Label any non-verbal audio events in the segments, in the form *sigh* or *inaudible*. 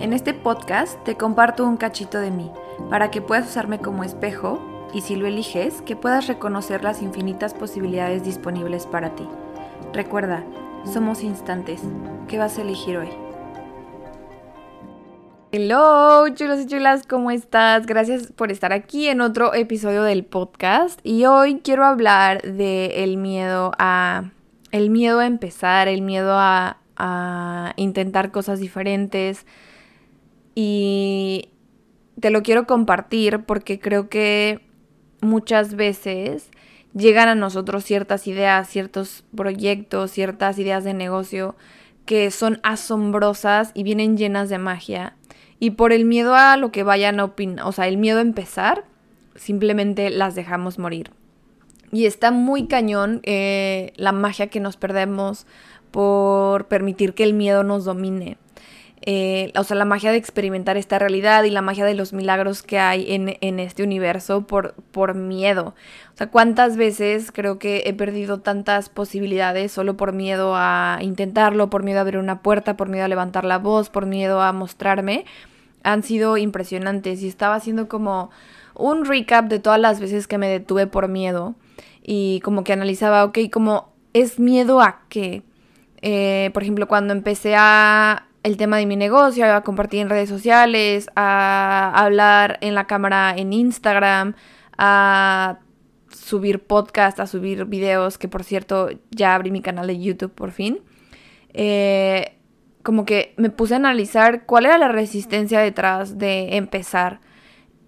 En este podcast te comparto un cachito de mí, para que puedas usarme como espejo y si lo eliges, que puedas reconocer las infinitas posibilidades disponibles para ti. Recuerda, somos instantes. ¿Qué vas a elegir hoy? Hello, chulos y chulas, ¿cómo estás? Gracias por estar aquí en otro episodio del podcast. Y hoy quiero hablar de el miedo a el miedo a empezar, el miedo a, a intentar cosas diferentes. Y te lo quiero compartir porque creo que muchas veces llegan a nosotros ciertas ideas, ciertos proyectos, ciertas ideas de negocio que son asombrosas y vienen llenas de magia y por el miedo a lo que vayan a opinar, o sea, el miedo a empezar, simplemente las dejamos morir. Y está muy cañón eh, la magia que nos perdemos por permitir que el miedo nos domine. Eh, o sea, la magia de experimentar esta realidad y la magia de los milagros que hay en, en, este universo por, por miedo. O sea, ¿cuántas veces creo que he perdido tantas posibilidades solo por miedo a intentarlo, por miedo a abrir una puerta, por miedo a levantar la voz, por miedo a mostrarme? han sido impresionantes y estaba haciendo como un recap de todas las veces que me detuve por miedo y como que analizaba, ok, como es miedo a qué. Eh, por ejemplo, cuando empecé a el tema de mi negocio, a compartir en redes sociales, a hablar en la cámara en Instagram, a subir podcast, a subir videos, que por cierto ya abrí mi canal de YouTube por fin. Eh, como que me puse a analizar cuál era la resistencia detrás de empezar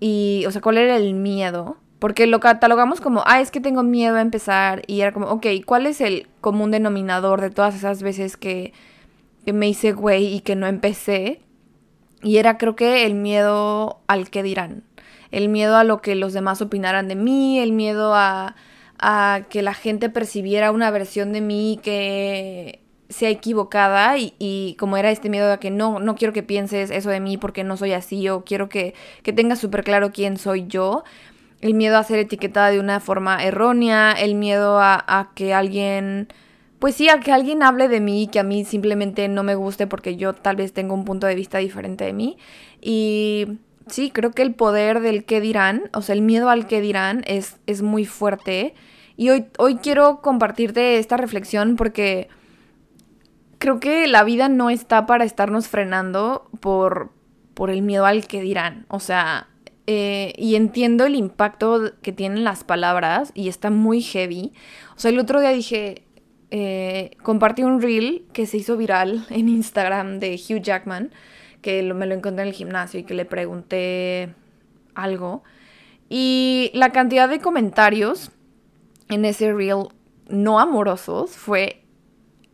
y, o sea, cuál era el miedo. Porque lo catalogamos como, ah, es que tengo miedo a empezar. Y era como, ok, ¿cuál es el común denominador de todas esas veces que, que me hice güey y que no empecé? Y era creo que el miedo al que dirán. El miedo a lo que los demás opinaran de mí, el miedo a, a que la gente percibiera una versión de mí que sea equivocada y, como era este miedo a que no, no quiero que pienses eso de mí porque no soy así o quiero que, que tengas súper claro quién soy yo. El miedo a ser etiquetada de una forma errónea, el miedo a, que alguien, pues sí, a que alguien hable de mí que a mí simplemente no me guste porque yo tal vez tengo un punto de vista diferente de mí. Y sí, creo que el poder del qué dirán, o sea, el miedo al qué dirán es, es muy fuerte. Y hoy, hoy quiero compartirte esta reflexión porque creo que la vida no está para estarnos frenando por, por el miedo al que dirán. O sea, eh, y entiendo el impacto que tienen las palabras y está muy heavy. O sea, el otro día dije, eh, compartí un reel que se hizo viral *laughs* en Instagram de Hugh Jackman, que me lo encontré en el gimnasio y que le pregunté algo. Y la cantidad de comentarios en ese reel no amorosos fue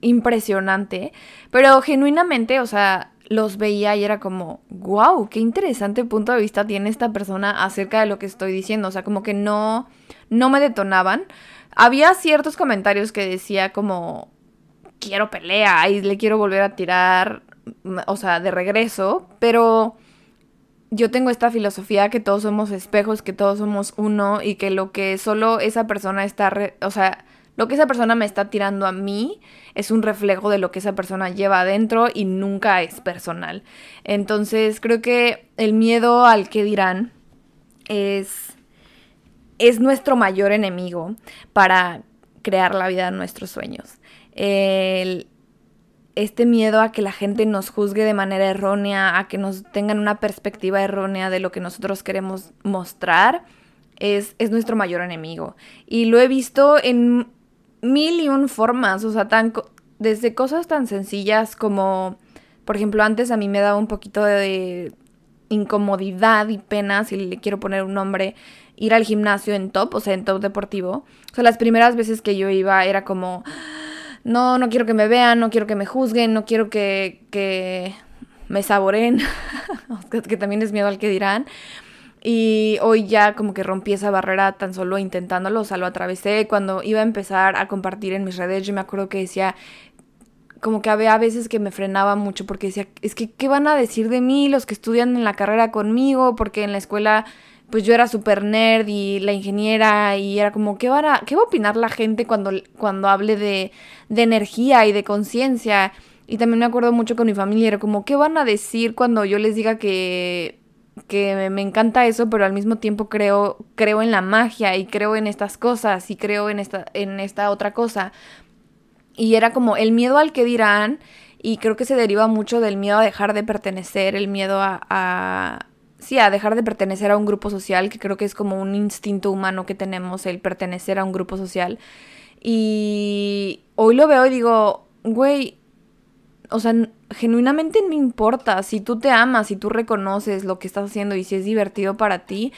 impresionante, pero genuinamente, o sea, los veía y era como, wow, qué interesante punto de vista tiene esta persona acerca de lo que estoy diciendo, o sea, como que no, no me detonaban. Había ciertos comentarios que decía como, quiero pelea y le quiero volver a tirar, o sea, de regreso, pero yo tengo esta filosofía que todos somos espejos, que todos somos uno y que lo que solo esa persona está, o sea, lo que esa persona me está tirando a mí es un reflejo de lo que esa persona lleva adentro y nunca es personal. Entonces creo que el miedo al que dirán es, es nuestro mayor enemigo para crear la vida de nuestros sueños. este miedo a que la gente nos juzgue de manera errónea, a que nos tengan una perspectiva errónea de lo que nosotros queremos mostrar, es, es nuestro mayor enemigo. Y lo he visto en mil y un formas, o sea, tan, desde cosas tan sencillas como, por ejemplo, antes a mí me daba un poquito de incomodidad y pena, si le quiero poner un nombre, ir al gimnasio en top, o sea, en top deportivo. O sea, las primeras veces que yo iba era como, no, no quiero que me vean, no quiero que me juzguen, no quiero que, que me saboren, *laughs* que también es miedo al que dirán. Y hoy ya como que rompí esa barrera tan solo intentándolo, o sea, lo atravesé. Cuando iba a empezar a compartir en mis redes, yo me acuerdo que decía, como que había veces que me frenaba mucho porque decía, es que, ¿qué van a decir de mí los que estudian en la carrera conmigo? Porque en la escuela, pues yo era súper nerd y la ingeniera y era como, ¿qué, van a, ¿qué va a opinar la gente cuando, cuando hable de, de energía y de conciencia? Y también me acuerdo mucho con mi familia, era como, ¿qué van a decir cuando yo les diga que, que me encanta eso, pero al mismo tiempo creo, creo en la magia y creo en estas cosas y creo en esta, en esta otra cosa? Y era como el miedo al que dirán y creo que se deriva mucho del miedo a dejar de pertenecer, el miedo a, a sí, a dejar de pertenecer a un grupo social, que creo que es como un instinto humano que tenemos, el pertenecer a un grupo social. Y hoy lo veo y digo, güey, o sea, genuinamente no importa si tú te amas, si tú reconoces lo que estás haciendo y si es divertido para ti,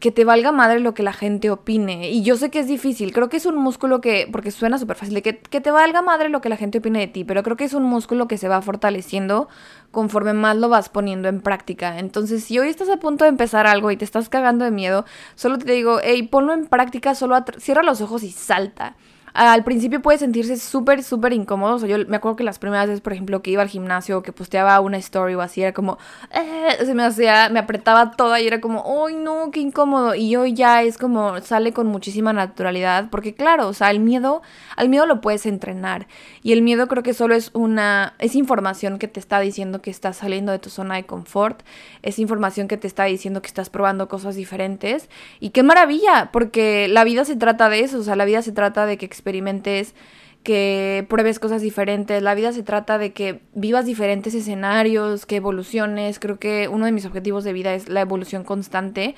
que te valga madre lo que la gente opine. Y yo sé que es difícil, creo que es un músculo que, porque suena súper fácil, que, que te valga madre lo que la gente opine de ti, pero creo que es un músculo que se va fortaleciendo conforme más lo vas poniendo en práctica. Entonces, si hoy estás a punto de empezar algo y te estás cagando de miedo, solo te digo, hey, ponlo en práctica, solo cierra los ojos y salta al principio puede sentirse súper, súper incómodo. O sea, yo me acuerdo que las primeras veces, por ejemplo, que iba al gimnasio, que posteaba una story o así, era como, eh, se me hacía, me apretaba toda y era como, ¡ay no, qué incómodo! Y hoy ya es como, sale con muchísima naturalidad, porque claro, o sea, el miedo, al miedo lo puedes entrenar. Y el miedo creo que solo es una, es información que te está diciendo que estás saliendo de tu zona de confort, es información que te está diciendo que estás probando cosas diferentes. Y qué maravilla, porque la vida se trata de eso, o sea, la vida se trata de que experimentes, que pruebes cosas diferentes. La vida se trata de que vivas diferentes escenarios, que evoluciones. Creo que uno de mis objetivos de vida es la evolución constante.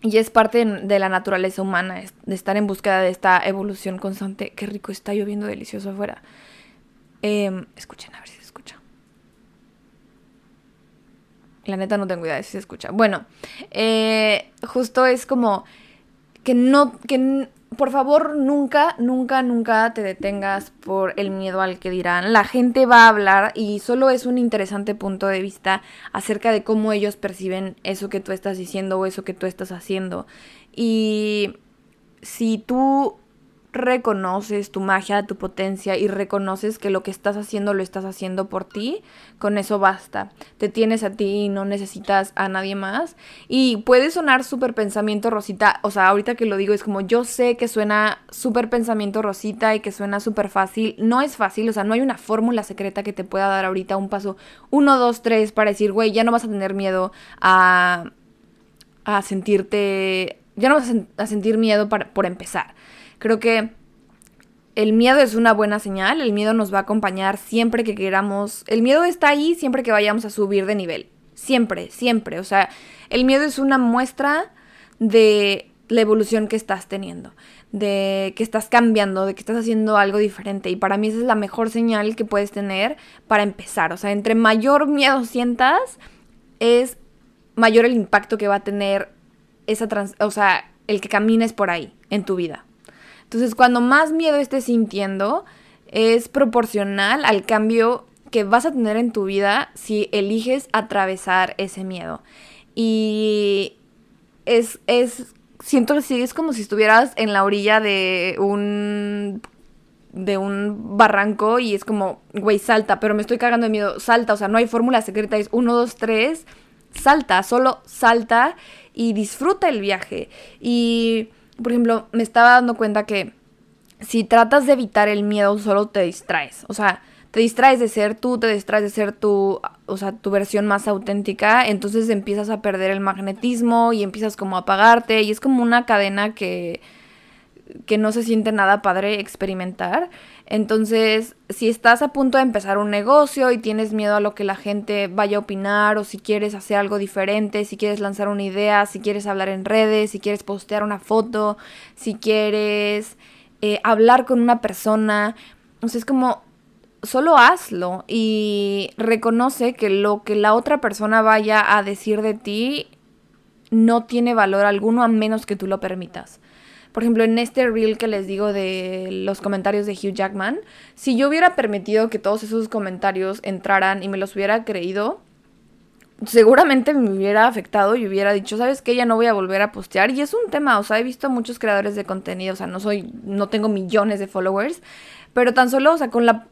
Y es parte de la naturaleza humana, de estar en búsqueda de esta evolución constante. Qué rico está lloviendo delicioso afuera. Em, escuchen, a ver si se escucha. La neta no tengo idea de si se escucha. Bueno, eh, justo es como que no, que por favor, nunca, nunca, nunca te detengas por el miedo al que dirán. La gente va a hablar y solo es un interesante punto de vista acerca de cómo ellos perciben eso que tú estás diciendo o eso que tú estás haciendo. Y si tú reconoces tu magia, tu potencia y reconoces que lo que estás haciendo lo estás haciendo por ti, con eso basta. Te tienes a ti y no necesitas a nadie más. Y puede sonar súper pensamiento rosita, o sea, ahorita que lo digo es como yo sé que suena súper pensamiento rosita y que suena súper fácil. No es fácil, o sea, no hay una fórmula secreta que te pueda dar ahorita un paso uno, dos, tres para decir, güey, ya no vas a tener miedo a, a sentirte, ya no vas a, sentir miedo para, por empezar. Creo que el miedo es una buena señal, el miedo nos va a acompañar siempre que queramos, el miedo está ahí siempre que vayamos a subir de nivel, siempre, siempre, o sea, el miedo es una muestra de la evolución que estás teniendo, de que estás cambiando, de que estás haciendo algo diferente y para mí esa es la mejor señal que puedes tener para empezar, o sea, entre mayor miedo sientas es mayor el impacto que va a tener esa trans o sea, el que camines por ahí en tu vida. Entonces, cuando más miedo estés sintiendo, es proporcional al cambio que vas a tener en tu vida si eliges atravesar ese miedo. Y es, es, siento que es como si estuvieras en la orilla de un de un barranco y es como, güey, salta, pero me estoy cagando de miedo, salta, o sea, no hay fórmula secreta, es uno, dos, tres, salta, solo salta y disfruta el viaje. Y por ejemplo, me estaba dando cuenta que si tratas de evitar el miedo, solo te distraes. O sea, te distraes de ser tú, te distraes de ser tu, o sea, tu versión más auténtica, entonces empiezas a perder el magnetismo y empiezas como a apagarte y es como una cadena que que no se siente nada padre experimentar. Entonces, si estás a punto de empezar un negocio y tienes miedo a lo que la gente vaya a opinar, o si quieres hacer algo diferente, si quieres lanzar una idea, si quieres hablar en redes, si quieres postear una foto, si quieres eh, hablar con una persona, o sea, es como solo hazlo y reconoce que lo que la otra persona vaya a decir de ti no tiene valor alguno a menos que tú lo permitas. Por ejemplo, en este reel que les digo de los comentarios de Hugh Jackman, si yo hubiera permitido que todos esos comentarios entraran y me los hubiera creído, seguramente me hubiera afectado y hubiera dicho, ¿sabes qué? Ya no voy a volver a postear. Y es un tema, o sea, he visto muchos creadores de contenido, o sea, no soy, no tengo millones de followers, pero tan solo, o sea, con la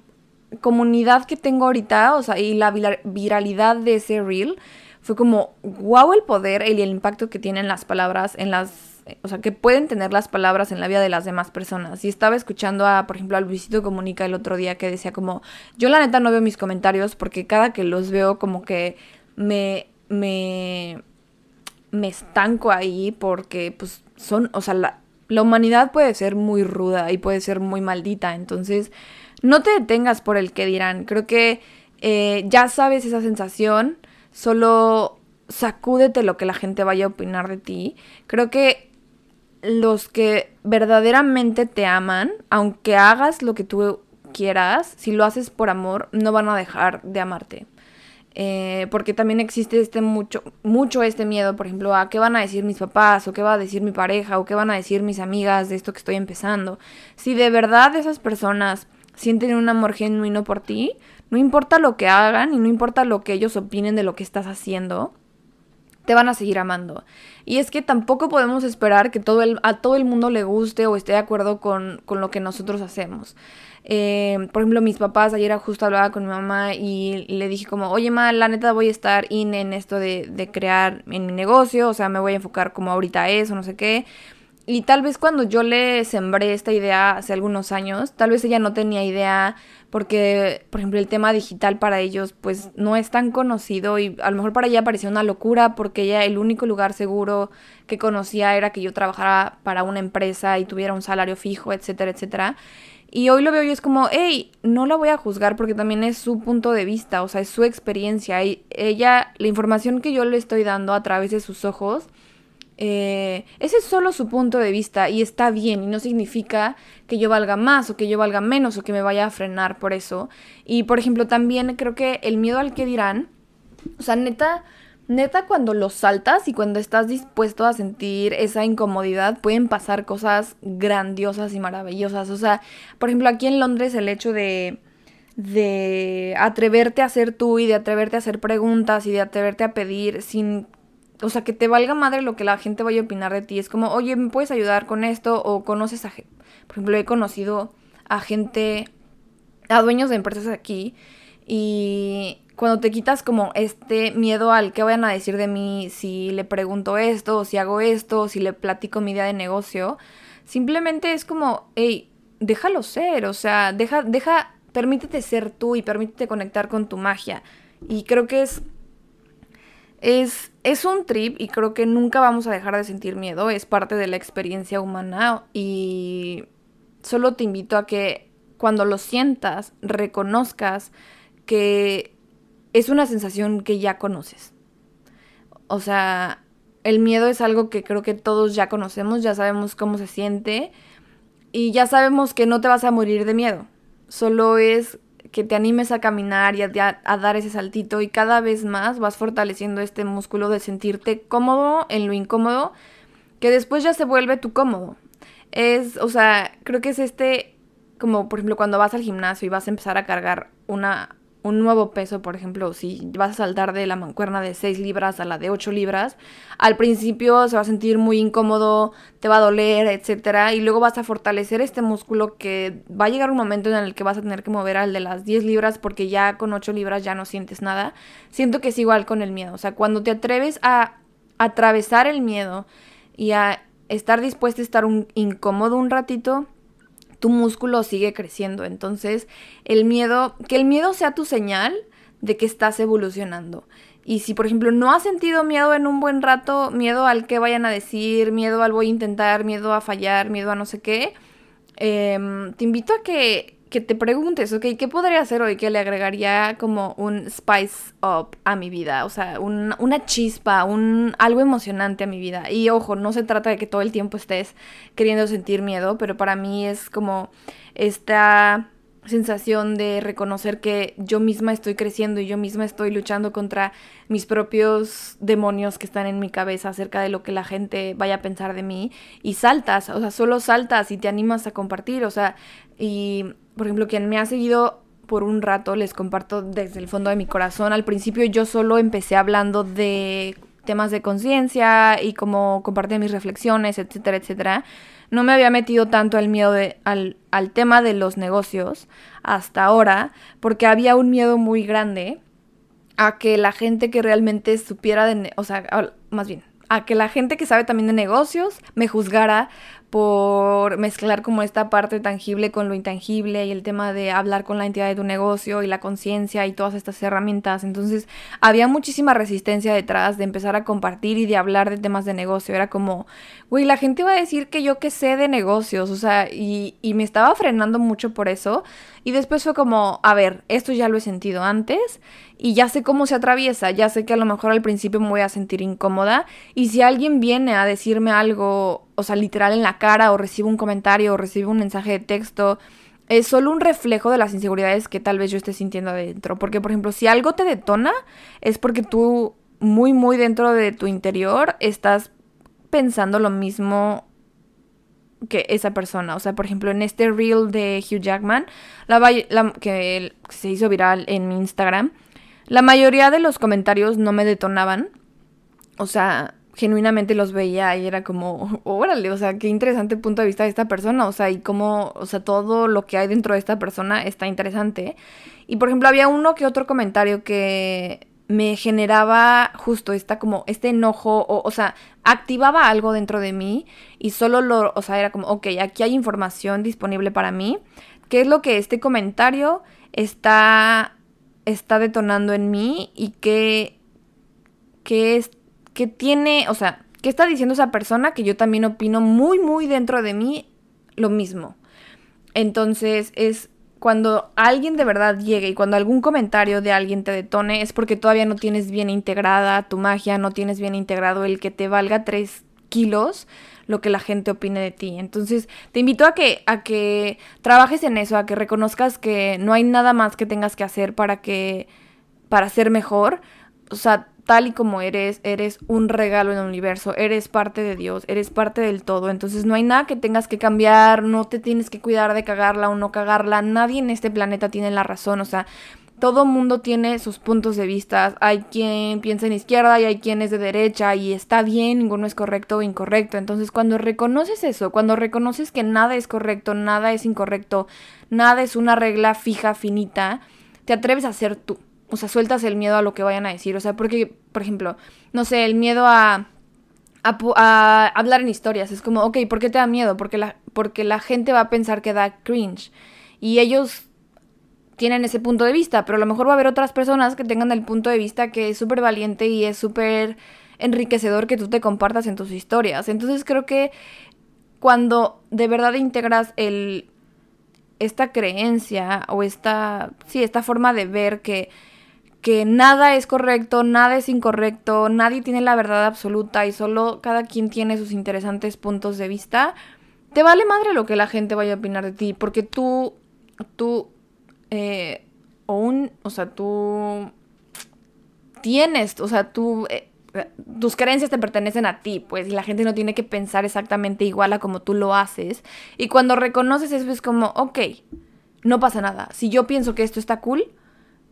comunidad que tengo ahorita, o sea, y la viralidad de ese reel, fue como, wow el poder y el impacto que tienen las palabras en las o sea, que pueden tener las palabras en la vida de las demás personas. Y estaba escuchando a, por ejemplo, a Luisito Comunica el otro día que decía como, yo la neta no veo mis comentarios porque cada que los veo como que me, me, me estanco ahí porque pues son, o sea, la, la humanidad puede ser muy ruda y puede ser muy maldita. Entonces, no te detengas por el que dirán. Creo que eh, ya sabes esa sensación, solo sacúdete lo que la gente vaya a opinar de ti. Creo que los que verdaderamente te aman, aunque hagas lo que tú quieras, si lo haces por amor, no van a dejar de amarte. Eh, porque también existe este mucho, mucho este miedo, por ejemplo, a qué van a decir mis papás, o qué va a decir mi pareja, o qué van a decir mis amigas de esto que estoy empezando. Si de verdad esas personas sienten un amor genuino por ti, no importa lo que hagan y no importa lo que ellos opinen de lo que estás haciendo, te van a seguir amando. Y es que tampoco podemos esperar que todo el, a todo el mundo le guste o esté de acuerdo con, con lo que nosotros hacemos. Eh, por ejemplo, mis papás, ayer justo hablaba con mi mamá y le dije como, oye, ma, la neta voy a estar in en esto de, de crear en mi negocio, o sea, me voy a enfocar como ahorita a eso, no sé qué. Y tal vez cuando yo le sembré esta idea hace algunos años, tal vez ella no tenía idea porque, por ejemplo, el tema digital para ellos pues no es tan conocido y a lo mejor para ella parecía una locura porque ella el único lugar seguro que conocía era que yo trabajara para una empresa y tuviera un salario fijo, etcétera, etcétera. Y hoy lo veo y es como, hey, no la voy a juzgar porque también es su punto de vista, o sea, es su experiencia. Y ella, la información que yo le estoy dando a través de sus ojos, eh, ese es solo su punto de vista y está bien y no significa que yo valga más o que yo valga menos o que me vaya a frenar por eso. Y por ejemplo también creo que el miedo al que dirán, o sea, neta, neta cuando lo saltas y cuando estás dispuesto a sentir esa incomodidad pueden pasar cosas grandiosas y maravillosas. O sea, por ejemplo aquí en Londres el hecho de de atreverte a ser tú y de atreverte a hacer preguntas y de atreverte a pedir sin o sea, que te valga madre lo que la gente vaya a opinar de ti. Es como, oye, ¿me puedes ayudar con esto? O conoces a, por ejemplo, he conocido a gente, a dueños de empresas aquí. Y cuando te quitas como este miedo al que vayan a decir de mí si le pregunto esto, si hago esto, o si le platico mi idea de negocio, simplemente es como, hey, déjalo ser, o sea, deja, deja, permítete ser tú y permítete conectar con tu magia. Y creo que es es, es un trip y creo que nunca vamos a dejar de sentir miedo, es parte de la experiencia humana y solo te invito a que cuando lo sientas reconozcas que es una sensación que ya conoces. O sea, el miedo es algo que creo que todos ya conocemos, ya sabemos cómo se siente y ya sabemos que no te vas a morir de miedo. Solo es que te animes a caminar y a, dar ese saltito y cada vez más vas fortaleciendo este músculo de sentirte cómodo en lo incómodo, que después ya se vuelve tu cómodo. Es, o sea, creo que es este, como por ejemplo cuando vas al gimnasio y vas a empezar a cargar una un nuevo peso, por ejemplo, si vas a saltar de la mancuerna de 6 libras a la de 8 libras, al principio se va a sentir muy incómodo, te va a doler, etcétera, y luego vas a fortalecer este músculo que va a llegar un momento en el que vas a tener que mover al de las 10 libras porque ya con 8 libras ya no sientes nada. Siento que es igual con el miedo, o sea, cuando te atreves a atravesar el miedo y a estar dispuesto a estar incómodo un ratito, tu músculo sigue creciendo. Entonces, el miedo, que el miedo sea tu señal de que estás evolucionando. Y si, por ejemplo, no has sentido miedo en un buen rato, miedo al que vayan a decir, miedo al voy a intentar, miedo a fallar, miedo a no sé qué, em, te invito a que que te preguntes, ok, ¿qué podría hacer hoy que le agregaría como un spice up a mi vida? O sea, una chispa, un, algo emocionante a mi vida. Y ojo, no se trata de que todo el tiempo estés queriendo sentir miedo, pero para mí es como esta sensación de reconocer que yo misma estoy creciendo y yo misma estoy luchando contra mis propios demonios que están en mi cabeza acerca de lo que la gente vaya a pensar de mí y saltas, o sea, solo saltas y te animas a compartir, o sea, y por ejemplo, quien me ha seguido por un rato, les comparto desde el fondo de mi corazón, al principio yo solo empecé hablando de temas de conciencia y como compartía mis reflexiones, etcétera, etcétera. No me había metido tanto el miedo al, al tema de los negocios hasta ahora, porque había un miedo muy grande a que la gente que realmente supiera de, o sea, más bien, a que la gente que sabe también de negocios me juzgara por mezclar como esta parte tangible con lo intangible y el tema de hablar con la entidad de tu negocio y la conciencia y todas estas herramientas. Entonces había muchísima resistencia detrás de empezar a compartir y de hablar de temas de negocio. Era como, güey, la gente va a decir que yo que sé de negocios, o sea, y, y me estaba frenando mucho por eso. Y después fue como, a ver, esto ya lo he sentido antes y ya sé cómo se atraviesa, ya sé que a lo mejor al principio me voy a sentir incómoda y si alguien viene a decirme algo, o sea, literal en la cara o recibe un comentario o recibe un mensaje de texto, es solo un reflejo de las inseguridades que tal vez yo esté sintiendo adentro. Porque, por ejemplo, si algo te detona, es porque tú muy, muy dentro de tu interior estás pensando lo mismo que esa persona. O sea, por ejemplo, en este reel de Hugh Jackman, la, que se hizo viral en mi Instagram, la mayoría de los comentarios no me detonaban. O sea, genuinamente los veía y era como, órale, o sea, qué interesante punto de vista de esta persona, o sea, y cómo, o sea, todo lo que hay dentro de esta persona está interesante. Y por ejemplo, había uno que otro comentario que me generaba justo esta como este enojo o, o sea, activaba algo dentro de mí y solo lo, o sea, era como, ok, aquí hay información disponible para mí, ¿qué es lo que este comentario está, está detonando en mí y qué, qué es que tiene, o sea, ¿qué está diciendo esa persona que yo también opino muy, muy dentro de mí lo mismo? Entonces es cuando alguien de verdad llegue y cuando algún comentario de alguien te detone es porque todavía no tienes bien integrada tu magia, no tienes bien integrado el que te valga tres kilos lo que la gente opine de ti. Entonces, te invito a que a que trabajes en eso, a que reconozcas que no hay nada más que tengas que hacer para que para ser mejor. O sea, tal y como eres, eres un regalo en el universo, eres parte de Dios, eres parte del todo, entonces no hay nada que tengas que cambiar, no te tienes que cuidar de cagarla o no cagarla, nadie en este planeta tiene la razón, o sea, todo mundo tiene sus puntos de vista, hay quien piensa en izquierda y hay quien es de derecha y está bien, ninguno es correcto o incorrecto, entonces cuando reconoces eso, cuando reconoces que nada es correcto, nada es incorrecto, nada es una regla fija, finita, te atreves a ser tú o sea, sueltas el miedo a lo que vayan a decir. O sea, porque, por ejemplo, no sé, el miedo a, a, hablar en historias. Es como, ok, ¿por qué te da miedo? Porque la, porque la gente va a pensar que da cringe. Y ellos tienen ese punto de vista, pero a lo mejor va a haber otras personas que tengan el punto de vista que es súper valiente y es súper enriquecedor que tú te compartas en tus historias. Entonces creo que cuando de verdad integras el esta creencia o esta sí, esta forma de ver que que nada es correcto, nada es incorrecto, nadie tiene la verdad absoluta y solo cada quien tiene sus interesantes puntos de vista, te vale madre lo que la gente vaya a opinar de ti, porque tú, tú, eh, o un, o sea, tú tienes, o sea, tú, eh, tus creencias te pertenecen a ti, pues, y la gente no tiene que pensar exactamente igual a como tú lo haces. Y cuando reconoces eso es como, ok, no pasa nada. Si yo pienso que esto está cool,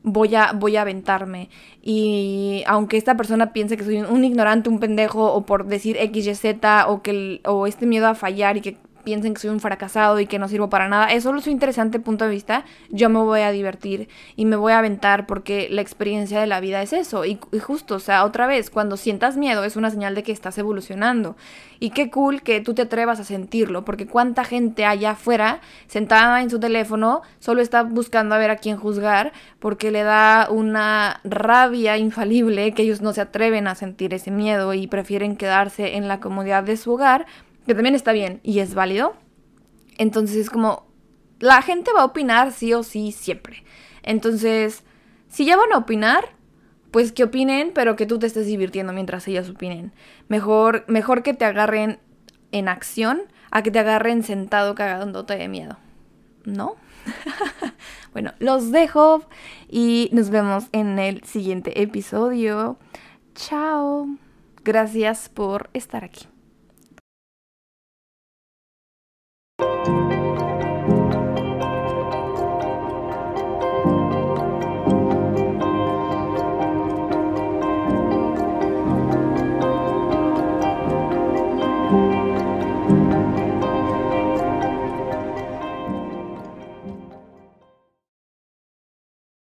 voy a, voy a aventarme. Y aunque esta persona piense que soy un, ignorante, un pendejo, o por decir X, Y, Z, o, que o este miedo a fallar y que piensen que soy un fracasado y que no sirvo para nada, es solo su interesante punto de vista, yo me voy a divertir y me voy a aventar porque la experiencia de la vida es eso. Y, justo, o sea, otra vez, cuando sientas miedo es una señal de que estás evolucionando. Y qué cool que tú te atrevas a sentirlo, porque cuánta gente allá afuera, sentada en su teléfono, solo está buscando a ver a quién juzgar, porque le da una rabia infalible que ellos no se atreven a sentir ese miedo y prefieren quedarse en la comodidad de su hogar que también está bien y es válido. Entonces es como, la gente va a opinar sí o sí siempre. Entonces, si ya van a opinar, pues que opinen, pero que tú te estés divirtiendo mientras ellos opinen. Mejor, mejor que te agarren en acción a que te agarren sentado cagándote de miedo. ¿No? *laughs* bueno, los dejo y nos vemos en el siguiente episodio. Chao. Gracias por estar aquí.